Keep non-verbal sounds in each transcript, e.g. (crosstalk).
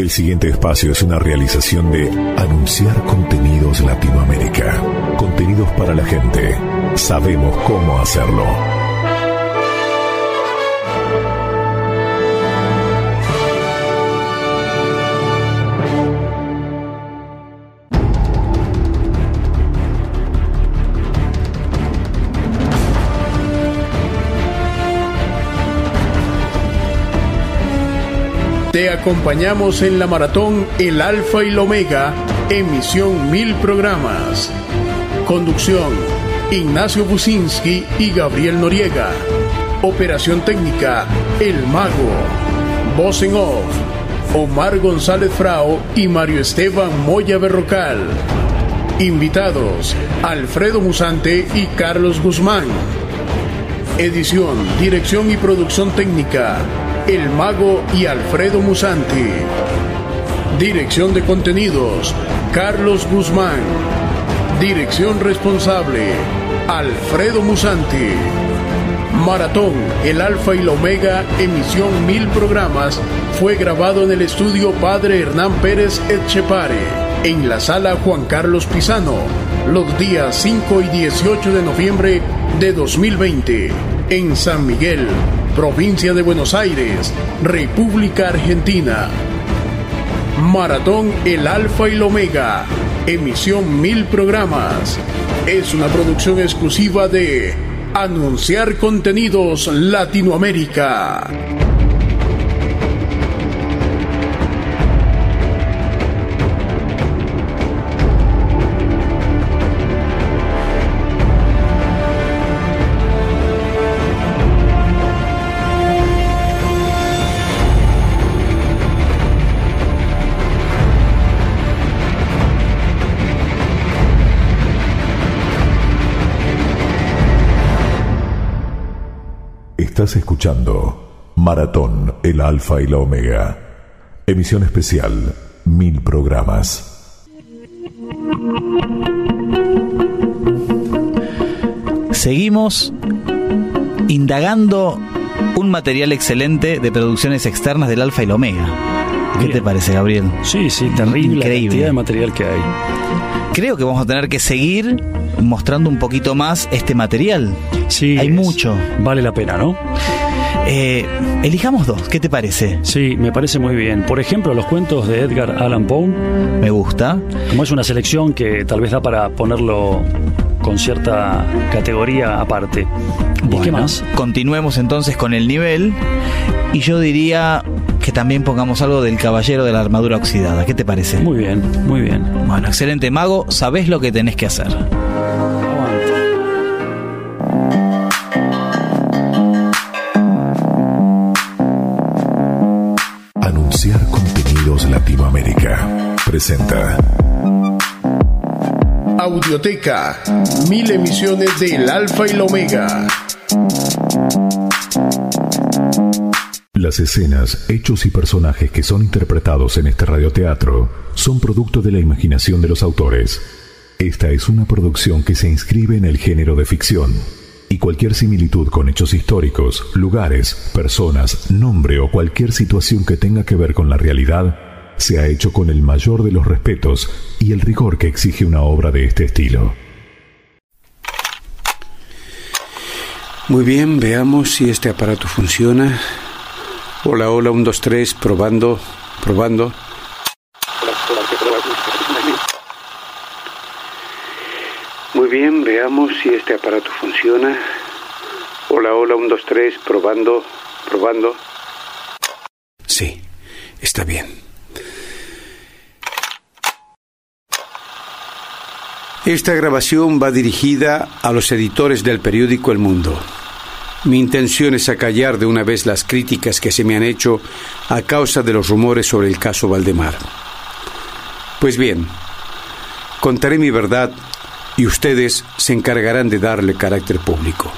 El siguiente espacio es una realización de Anunciar Contenidos Latinoamérica. Contenidos para la gente. Sabemos cómo hacerlo. Te acompañamos en la maratón El Alfa y el Omega, emisión mil programas. Conducción, Ignacio Businski y Gabriel Noriega. Operación técnica, El Mago. Voz en off, Omar González Frao y Mario Esteban Moya Berrocal. Invitados, Alfredo Musante y Carlos Guzmán. Edición, dirección y producción técnica, el Mago y Alfredo Musanti. Dirección de contenidos, Carlos Guzmán. Dirección responsable, Alfredo Musanti. Maratón, el Alfa y la Omega, emisión mil programas, fue grabado en el estudio Padre Hernán Pérez Etchepare, en la sala Juan Carlos Pisano, los días 5 y 18 de noviembre de 2020, en San Miguel, provincia de Buenos Aires, República Argentina. Maratón El Alfa y el Omega, emisión mil programas. Es una producción exclusiva de Anunciar Contenidos Latinoamérica. Estás escuchando Maratón, el Alfa y la Omega. Emisión especial, mil programas. Seguimos indagando un material excelente de producciones externas del Alfa y la Omega. ¿Qué Bien. te parece, Gabriel? Sí, sí, terrible la Increíble. cantidad de material que hay. Creo que vamos a tener que seguir mostrando un poquito más este material. Sí, Hay es- mucho. Vale la pena, ¿no? Eh, elijamos dos, ¿qué te parece? Sí, me parece muy bien. Por ejemplo, los cuentos de Edgar Allan Poe, Me gusta. como es una selección que tal vez da para ponerlo con cierta categoría aparte. ¿Y qué Bueno, más? Continuemos entonces con el nivel. Y yo diría que también pongamos algo del Caballero de la Armadura Oxidada. ¿Qué te parece? Muy bien, muy bien. Bueno, excelente mago, sabés lo que tenés que hacer. Presenta Audioteca, mil emisiones del Alfa y la Omega. Las escenas, hechos y personajes que son interpretados en este radioteatro son producto de la imaginación de los autores. Esta es una producción que se inscribe en el género de ficción, y cualquier similitud con hechos históricos, lugares, personas, nombre o cualquier situación que tenga que ver con la realidad se ha hecho con el mayor de los respetos y el rigor que exige una obra de este estilo. Muy bien, veamos si este aparato funciona. Hola, hola, 1, 2, 3, probando, probando. Muy bien, veamos si este aparato funciona. Hola, hola, 1, 2, 3, probando, probando. Sí, está bien. Esta grabación va dirigida a los editores del periódico El Mundo. Mi intención es acallar de una vez las críticas que se me han hecho a causa de los rumores sobre el caso Valdemar. Pues bien, contaré mi verdad y ustedes se encargarán de darle carácter público.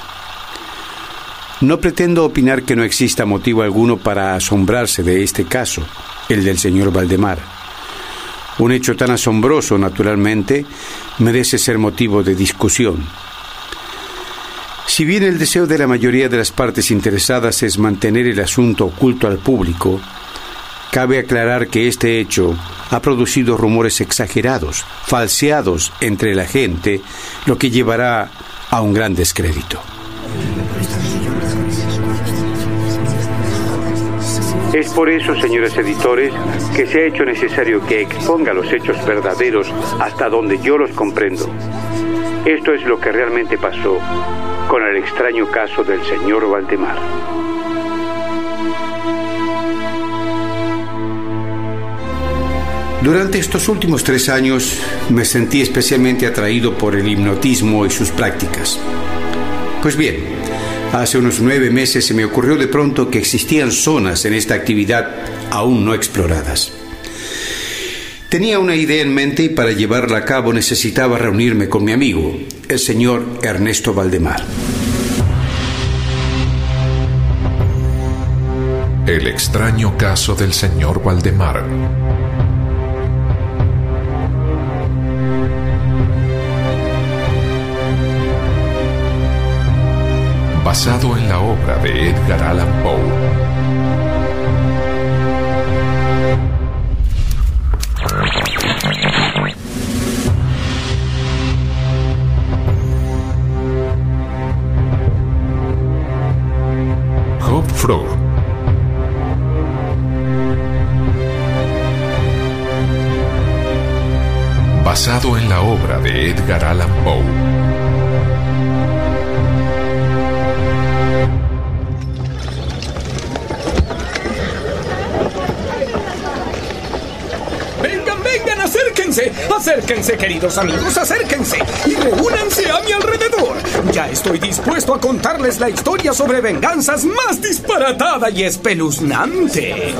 No pretendo opinar que no exista motivo alguno para asombrarse de este caso, el del señor Valdemar. Un hecho tan asombroso, naturalmente, merece ser motivo de discusión. Si bien el deseo de la mayoría de las partes interesadas es mantener el asunto oculto al público, Cabe aclarar que este hecho ha producido rumores exagerados, falseados entre la gente, lo que llevará a un gran descrédito. Es por eso, señores editores, que se ha hecho necesario que exponga los hechos verdaderos hasta donde yo los comprendo. Esto es lo que realmente pasó con el extraño caso del señor Valdemar. Durante estos últimos tres años me sentí especialmente atraído por el hipnotismo y sus prácticas. Pues bien, hace unos nueve meses se me ocurrió de pronto que existían zonas en esta actividad aún no exploradas. Tenía una idea en mente y para llevarla a cabo necesitaba reunirme con mi amigo, el señor Ernesto Valdemar. El extraño caso del señor Valdemar. Basado en la obra de Edgar Allan Poe. Hopfrog. Basado en la obra de Edgar Allan Poe. Acérquense, queridos amigos, acérquense y reúnanse a mi alrededor. Ya estoy dispuesto a contarles la historia sobre venganzas más disparatada y espeluznante.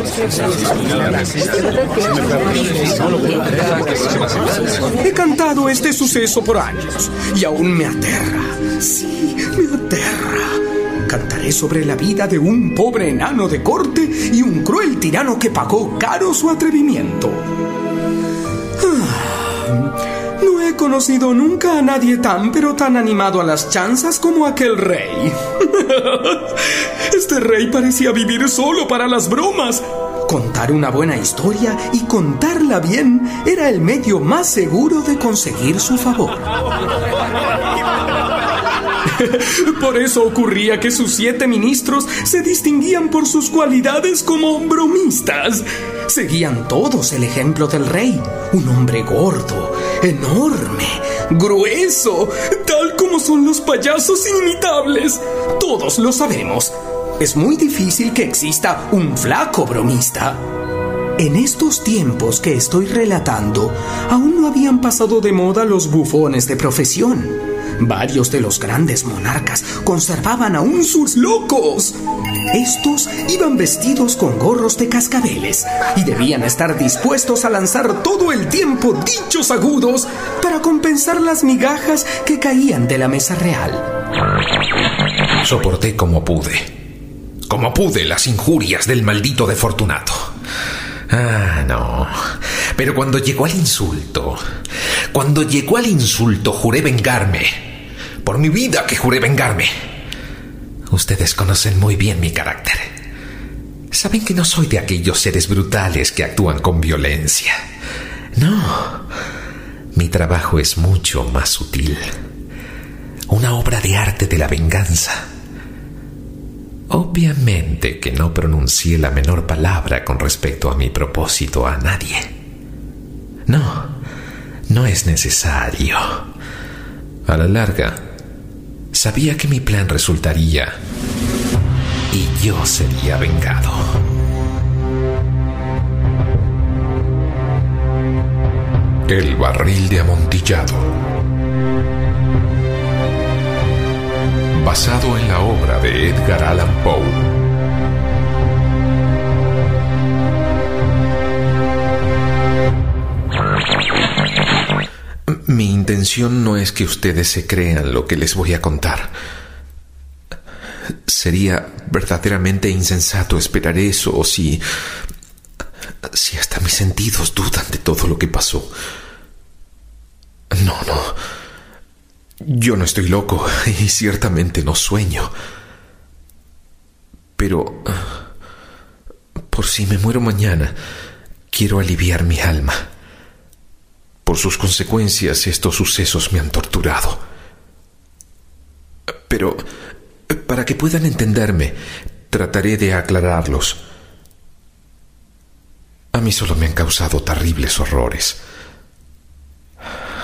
He cantado este suceso por años y aún me aterra. Sí, me aterra. Cantaré sobre la vida de un pobre enano de corte y un cruel tirano que pagó caro su atrevimiento. No he conocido nunca a nadie tan pero tan animado a las chanzas como aquel rey. (laughs) Este rey parecía vivir solo para las bromas. Contar una buena historia y contarla bien era el medio más seguro de conseguir su favor. (laughs) (laughs) Por eso ocurría que sus siete ministros se distinguían por sus cualidades como bromistas. Seguían todos el ejemplo del rey, un hombre gordo, enorme, grueso, tal como son los payasos inimitables. Todos lo sabemos. Es muy difícil que exista un flaco bromista. En estos tiempos que estoy relatando, aún no habían pasado de moda los bufones de profesión. Varios de los grandes monarcas conservaban aún sus locos. Estos iban vestidos con gorros de cascabeles y debían estar dispuestos a lanzar todo el tiempo dichos agudos para compensar las migajas que caían de la mesa real. Soporté como pude. Como pude las injurias del maldito de Fortunato. Ah, no. Pero cuando llegó al insulto, cuando llegó al insulto, juré vengarme por mi vida que juré vengarme. Ustedes conocen muy bien mi carácter. Saben que no soy de aquellos seres brutales que actúan con violencia. No. Mi trabajo es mucho más sutil. Una obra de arte de la venganza. Obviamente que no pronuncié la menor palabra con respecto a mi propósito a nadie. No, no es necesario. A la larga, Sabía que mi plan resultaría y yo sería vengado. El barril de amontillado. Basado en la obra de Edgar Allan Poe. Mi intención no es que ustedes se crean lo que les voy a contar. Sería verdaderamente insensato esperar eso si... si hasta mis sentidos dudan de todo lo que pasó. No, no. Yo no estoy loco (laughs) y ciertamente no sueño. Pero... Por si me muero mañana, quiero aliviar mi alma. Por sus consecuencias, estos sucesos me han torturado. Pero, para que puedan entenderme, trataré de aclararlos. A mí solo me han causado terribles horrores.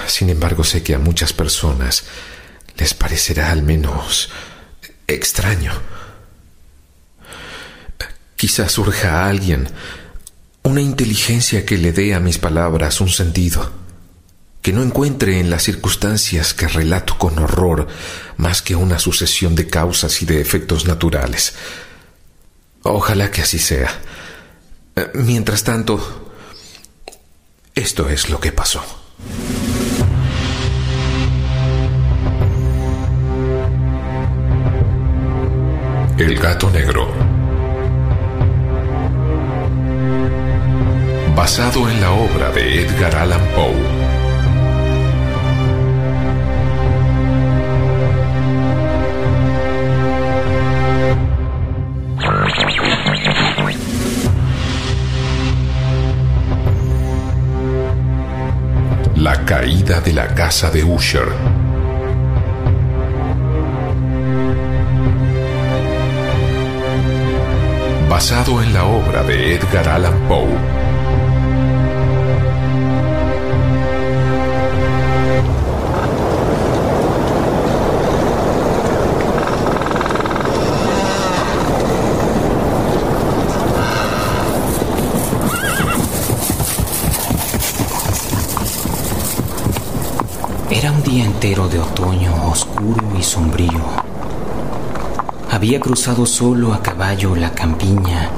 Sin embargo, sé que a muchas personas les parecerá al menos extraño. Quizás surja a alguien una inteligencia que le dé a mis palabras un sentido, que no encuentre en las circunstancias que relato con horror más que una sucesión de causas y de efectos naturales. Ojalá que así sea. Mientras tanto, esto es lo que pasó. El gato negro. Basado en la obra de Edgar Allan Poe. La caída de la casa de Usher. basado en la obra de Edgar Allan Poe. Entero de otoño oscuro y sombrío. Había cruzado solo a caballo la campiña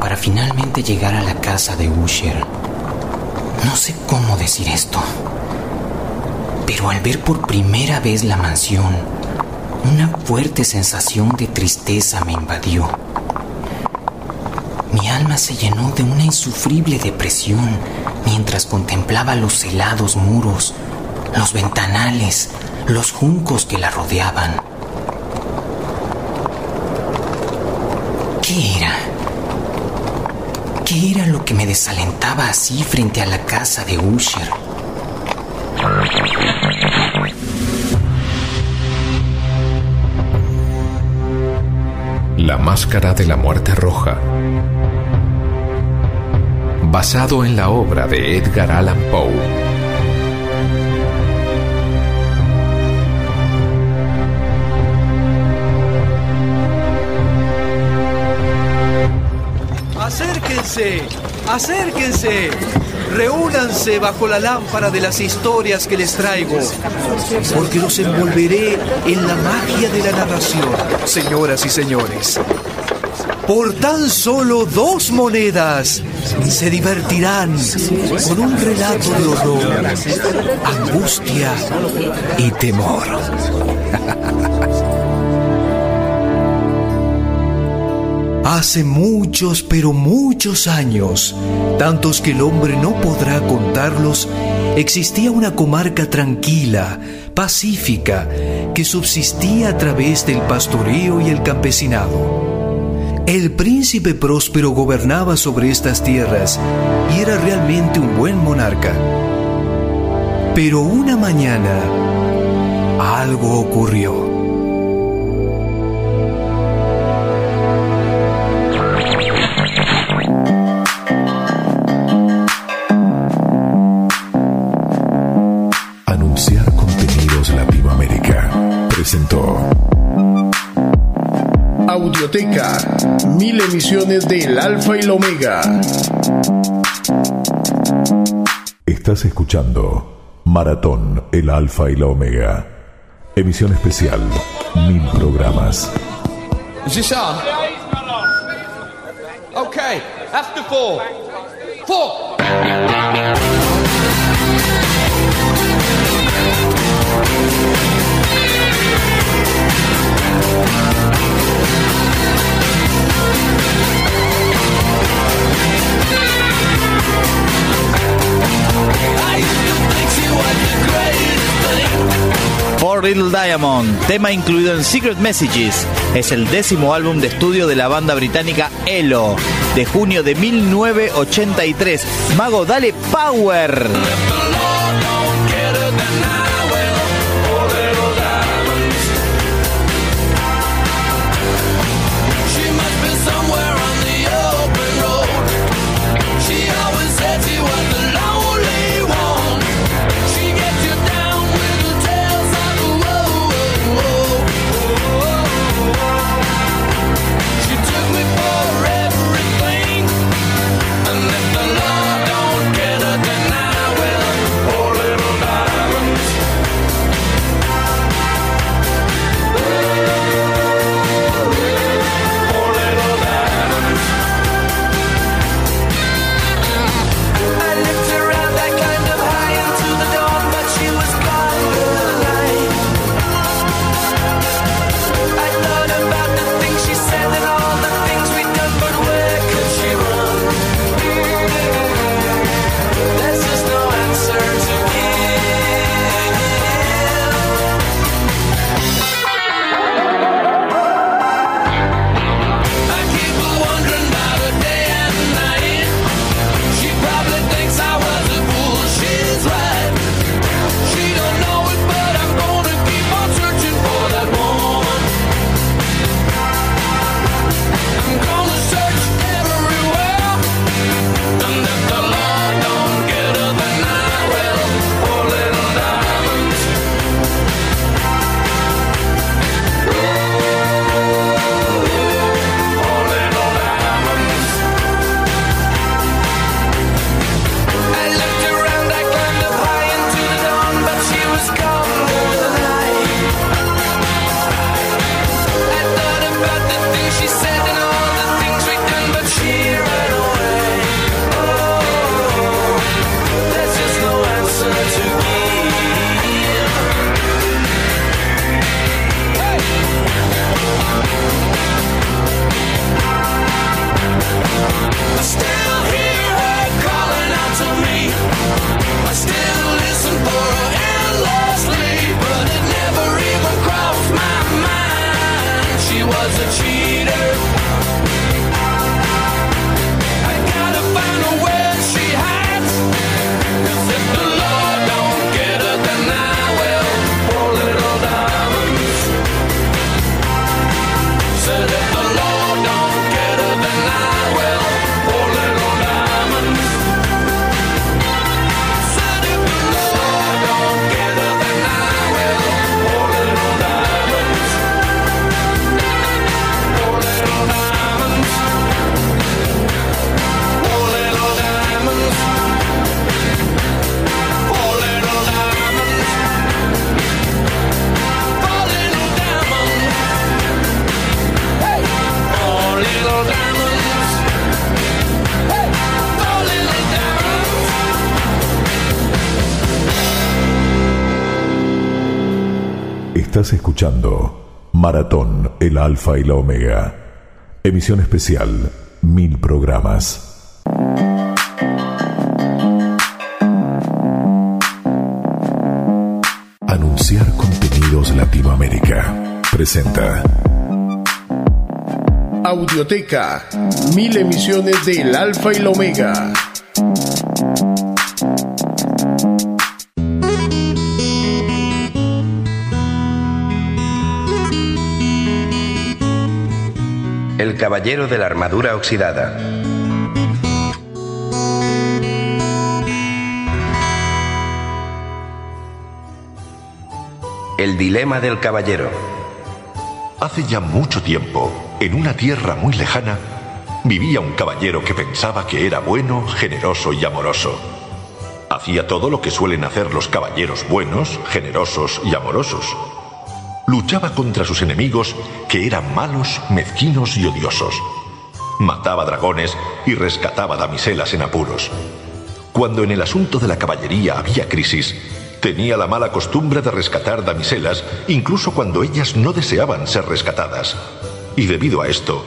para finalmente llegar a la casa de Usher. No sé cómo decir esto, pero al ver por primera vez la mansión, una fuerte sensación de tristeza me invadió. Mi alma se llenó de una insufrible depresión mientras contemplaba los helados muros, los ventanales, los juncos que la rodeaban. ¿Qué era? ¿Qué era lo que me desalentaba así frente a la casa de Usher? La máscara de la muerte roja. Basado en la obra de Edgar Allan Poe. Acérquense, acérquense, reúnanse bajo la lámpara de las historias que les traigo, porque los envolveré en la magia de la narración, señoras y señores. Por tan solo dos monedas se divertirán con un relato de horror, angustia y temor. Hace muchos, pero muchos años, tantos que el hombre no podrá contarlos, existía una comarca tranquila, pacífica, que subsistía a través del pastoreo y el campesinado. El príncipe próspero gobernaba sobre estas tierras y era realmente un buen monarca. Pero una mañana algo ocurrió. Audioteca, mil emisiones del Alfa y la Omega. Estás escuchando Maratón, el Alfa y la Omega. Emisión especial, mil programas. Okay, after four. Four. Little Diamond, tema incluido en Secret Messages. Es el décimo álbum de estudio de la banda británica Elo, de junio de 1983. Mago, dale power. Alfa y la Omega. Emisión especial, mil programas. Anunciar contenidos Latinoamérica. Presenta. Audioteca, mil emisiones del Alfa y la Omega. El caballero de la armadura oxidada. El dilema del caballero. Hace ya mucho tiempo, en una tierra muy lejana, vivía un caballero que pensaba que era bueno, generoso y amoroso. Hacía todo lo que suelen hacer los caballeros buenos, generosos y amorosos luchaba contra sus enemigos que eran malos, mezquinos y odiosos. Mataba dragones y rescataba damiselas en apuros. Cuando en el asunto de la caballería había crisis, tenía la mala costumbre de rescatar damiselas incluso cuando ellas no deseaban ser rescatadas. Y debido a esto,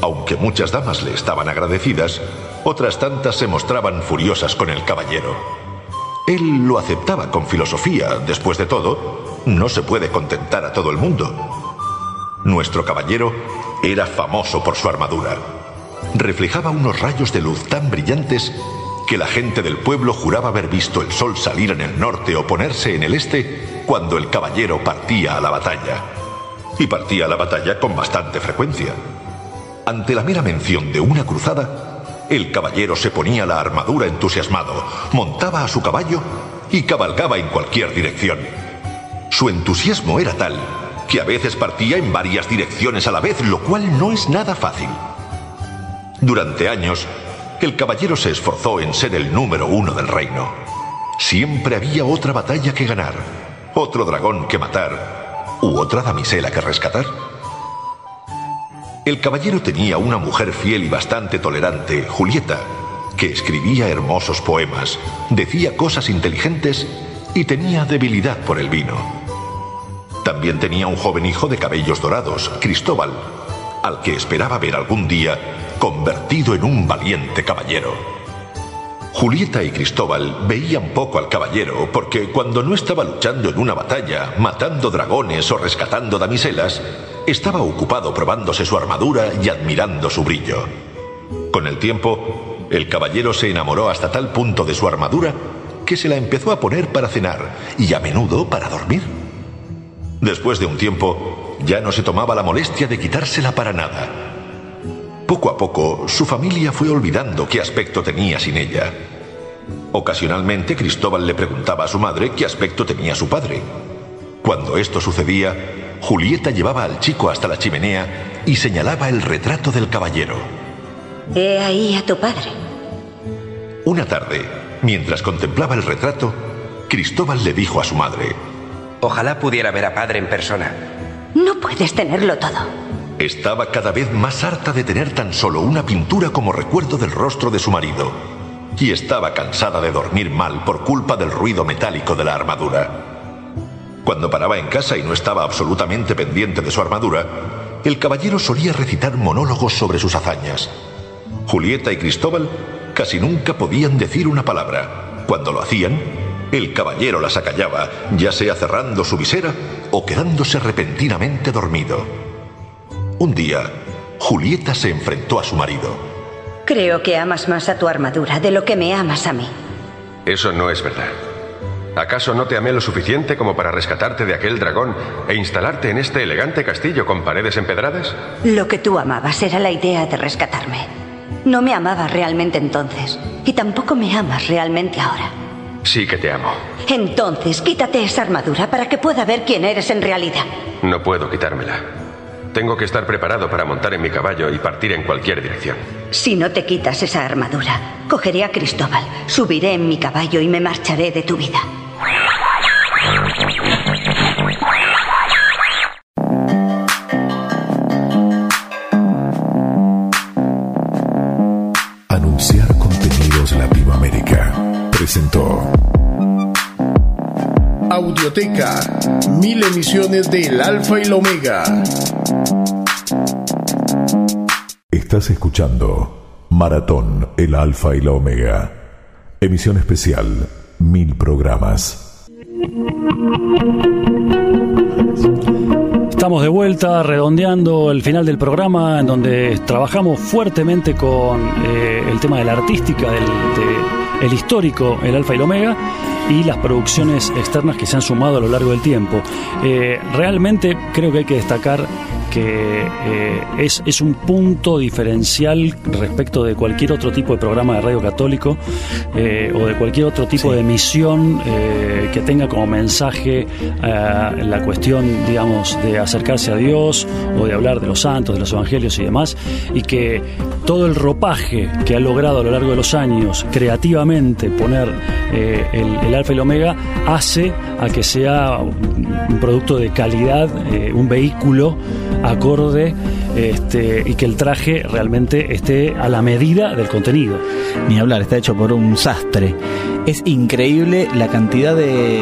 aunque muchas damas le estaban agradecidas, otras tantas se mostraban furiosas con el caballero. Él lo aceptaba con filosofía, después de todo, no se puede contentar a todo el mundo. Nuestro caballero era famoso por su armadura. Reflejaba unos rayos de luz tan brillantes que la gente del pueblo juraba haber visto el sol salir en el norte o ponerse en el este cuando el caballero partía a la batalla. Y partía a la batalla con bastante frecuencia. Ante la mera mención de una cruzada, el caballero se ponía la armadura entusiasmado, montaba a su caballo y cabalgaba en cualquier dirección. Su entusiasmo era tal que a veces partía en varias direcciones a la vez, lo cual no es nada fácil. Durante años, el caballero se esforzó en ser el número uno del reino. Siempre había otra batalla que ganar, otro dragón que matar u otra damisela que rescatar. El caballero tenía una mujer fiel y bastante tolerante, Julieta, que escribía hermosos poemas, decía cosas inteligentes y tenía debilidad por el vino. También tenía un joven hijo de cabellos dorados, Cristóbal, al que esperaba ver algún día convertido en un valiente caballero. Julieta y Cristóbal veían poco al caballero porque cuando no estaba luchando en una batalla, matando dragones o rescatando damiselas, estaba ocupado probándose su armadura y admirando su brillo. Con el tiempo, el caballero se enamoró hasta tal punto de su armadura que se la empezó a poner para cenar y a menudo para dormir. Después de un tiempo, ya no se tomaba la molestia de quitársela para nada. Poco a poco, su familia fue olvidando qué aspecto tenía sin ella. Ocasionalmente, Cristóbal le preguntaba a su madre qué aspecto tenía su padre. Cuando esto sucedía, Julieta llevaba al chico hasta la chimenea y señalaba el retrato del caballero. He ahí a tu padre. Una tarde, mientras contemplaba el retrato, Cristóbal le dijo a su madre, Ojalá pudiera ver a padre en persona. No puedes tenerlo todo. Estaba cada vez más harta de tener tan solo una pintura como recuerdo del rostro de su marido. Y estaba cansada de dormir mal por culpa del ruido metálico de la armadura. Cuando paraba en casa y no estaba absolutamente pendiente de su armadura, el caballero solía recitar monólogos sobre sus hazañas. Julieta y Cristóbal casi nunca podían decir una palabra. Cuando lo hacían, el caballero las acallaba, ya sea cerrando su visera o quedándose repentinamente dormido. Un día, Julieta se enfrentó a su marido. Creo que amas más a tu armadura de lo que me amas a mí. Eso no es verdad. ¿Acaso no te amé lo suficiente como para rescatarte de aquel dragón e instalarte en este elegante castillo con paredes empedradas? Lo que tú amabas era la idea de rescatarme. No me amabas realmente entonces y tampoco me amas realmente ahora. Sí que te amo. Entonces, quítate esa armadura para que pueda ver quién eres en realidad. No puedo quitármela. Tengo que estar preparado para montar en mi caballo y partir en cualquier dirección. Si no te quitas esa armadura, cogeré a Cristóbal, subiré en mi caballo y me marcharé de tu vida. Audioteca, mil emisiones del Alfa y el Omega. Estás escuchando Maratón, el Alfa y la Omega. Emisión especial, mil programas. Estamos de vuelta redondeando el final del programa en donde trabajamos fuertemente con eh, el tema de la artística, del de, el histórico, el alfa y el omega y las producciones externas que se han sumado a lo largo del tiempo. Eh, realmente creo que hay que destacar que eh, es, es, un punto diferencial respecto de cualquier otro tipo de programa de radio católico eh, o de cualquier otro tipo sí. de emisión eh, que tenga como mensaje la cuestión, digamos, de acercarse a Dios o de hablar de los santos, de los evangelios y demás, y que todo el ropaje que ha logrado a lo largo de los años creativamente poner el, el alfa y el omega hace a que sea un producto de calidad, un vehículo acorde este, y que el traje realmente esté a la medida del contenido. Ni hablar, está hecho por un sastre. Es increíble la cantidad de,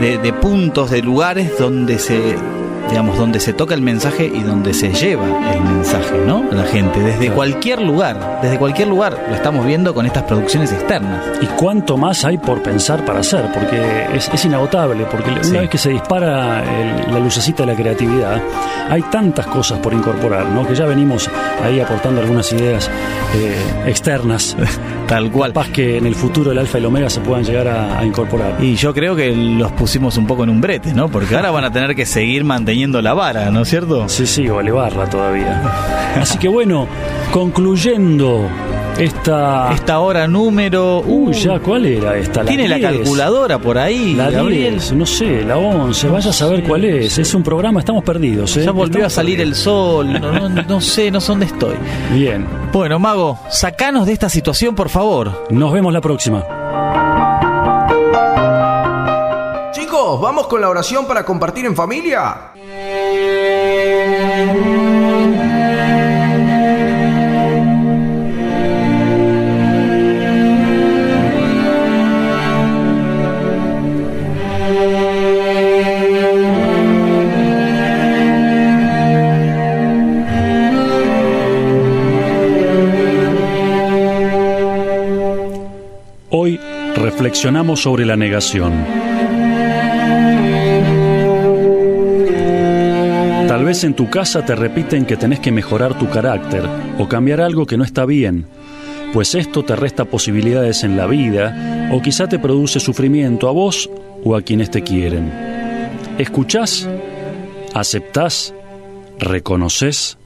de, de, de puntos, de lugares donde se digamos, donde se toca el mensaje y donde se lleva el mensaje, ¿no? La gente, desde cualquier lugar, desde cualquier lugar lo estamos viendo con estas producciones externas. ¿Y cuánto más hay por pensar para hacer? Porque es, inagotable, porque una vez que se dispara la lucecita de la creatividad, hay tantas cosas por incorporar, ¿no? Que ya venimos ahí aportando algunas ideas eh, externas. (laughs) Tal cual. Capaz que en el futuro el alfa y el omega se puedan llegar a, a incorporar. Y yo creo que los pusimos un poco en un brete, ¿no? Porque ahora van a tener que seguir manteniendo la vara, ¿no es cierto? Sí, sí, o elevarla todavía. Así que bueno, concluyendo esta... Esta hora número... Uy, ya, ¿cuál era esta? Tiene la calculadora por ahí, la Gabriel. no sé, la 11, vaya a saber cuál es. Es un programa, estamos perdidos. ¿eh? Ya volvió a salir el sol, no, (laughs) no, sé, no sé dónde estoy. Bien. Bueno, Mago, sacanos de esta situación, por favor. Nos vemos la próxima. Chicos, ¿vamos con la oración para compartir en familia? Sobre la negación. Tal vez en tu casa te repiten que tenés que mejorar tu carácter o cambiar algo que no está bien, pues esto te resta posibilidades en la vida o quizá te produce sufrimiento a vos o a quienes te quieren. ¿Escuchás? ¿Aceptás? ¿Reconoces?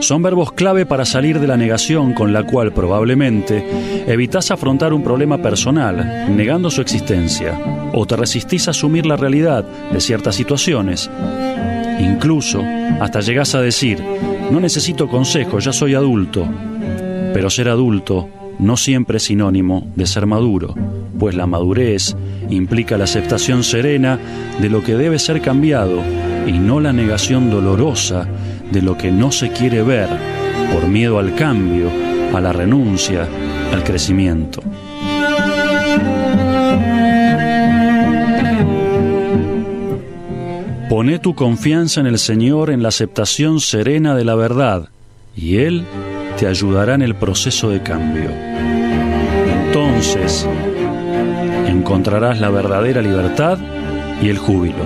Son verbos clave para salir de la negación con la cual probablemente evitas afrontar un problema personal, negando su existencia, o te resistís a asumir la realidad de ciertas situaciones. Incluso hasta llegas a decir, no necesito consejo, ya soy adulto. Pero ser adulto no siempre es sinónimo de ser maduro, pues la madurez implica la aceptación serena de lo que debe ser cambiado y no la negación dolorosa de lo que no se quiere ver por miedo al cambio, a la renuncia, al crecimiento. Pone tu confianza en el Señor en la aceptación serena de la verdad y Él te ayudará en el proceso de cambio. Entonces encontrarás la verdadera libertad y el júbilo.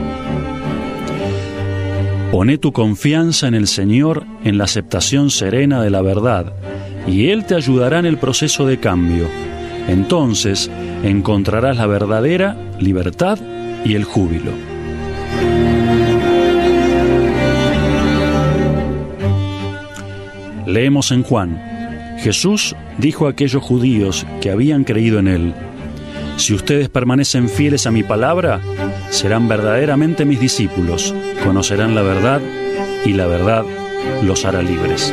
Pone tu confianza en el Señor en la aceptación serena de la verdad, y Él te ayudará en el proceso de cambio. Entonces encontrarás la verdadera libertad y el júbilo. Leemos en Juan, Jesús dijo a aquellos judíos que habían creído en Él, si ustedes permanecen fieles a mi palabra, serán verdaderamente mis discípulos, conocerán la verdad y la verdad los hará libres.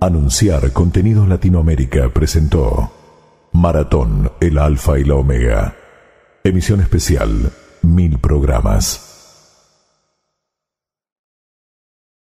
Anunciar Contenidos Latinoamérica presentó Maratón, el Alfa y la Omega. Emisión especial Mil programas.